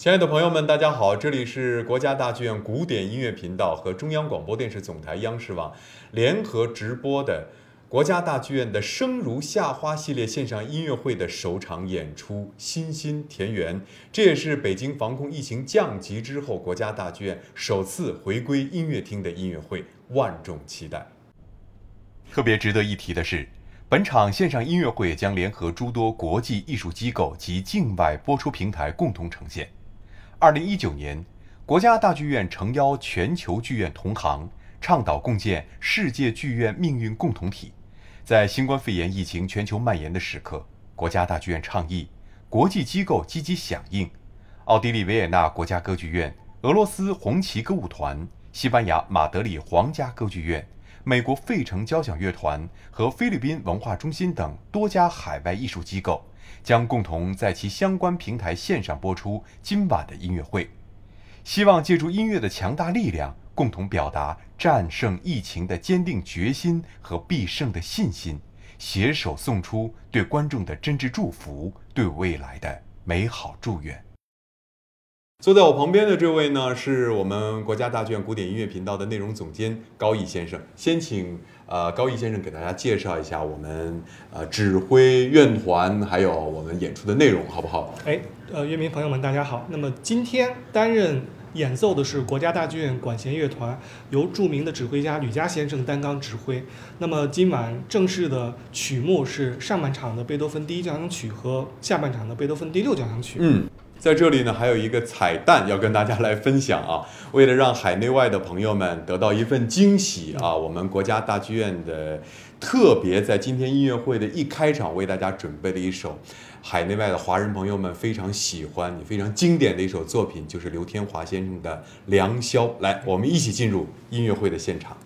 亲爱的朋友们，大家好，这里是国家大剧院古典音乐频道和中央广播电视总台央视网联合直播的国家大剧院的《生如夏花》系列线上音乐会的首场演出《欣欣田园》，这也是北京防控疫情降级之后国家大剧院首次回归音乐厅的音乐会，万众期待。特别值得一提的是。本场线上音乐会将联合诸多国际艺术机构及境外播出平台共同呈现。二零一九年，国家大剧院诚邀全球剧院同行，倡导共建世界剧院命运共同体。在新冠肺炎疫情全球蔓延的时刻，国家大剧院倡议，国际机构积极响应。奥地利维也纳国家歌剧院、俄罗斯红旗歌舞团、西班牙马德里皇家歌剧院。美国费城交响乐团和菲律宾文化中心等多家海外艺术机构将共同在其相关平台线上播出今晚的音乐会，希望借助音乐的强大力量，共同表达战胜疫情的坚定决心和必胜的信心，携手送出对观众的真挚祝福，对未来的美好祝愿。坐在我旁边的这位呢，是我们国家大剧院古典音乐频道的内容总监高毅先生。先请呃高毅先生给大家介绍一下我们呃指挥院团还有我们演出的内容，好不好？哎，呃，乐迷朋友们，大家好。那么今天担任演奏的是国家大剧院管弦乐团，由著名的指挥家吕嘉先生担纲指挥。那么今晚正式的曲目是上半场的贝多芬第一交响曲和下半场的贝多芬第六交响曲。嗯。在这里呢，还有一个彩蛋要跟大家来分享啊！为了让海内外的朋友们得到一份惊喜啊，我们国家大剧院的特别在今天音乐会的一开场为大家准备了一首海内外的华人朋友们非常喜欢、也非常经典的一首作品，就是刘天华先生的《良宵》。来，我们一起进入音乐会的现场。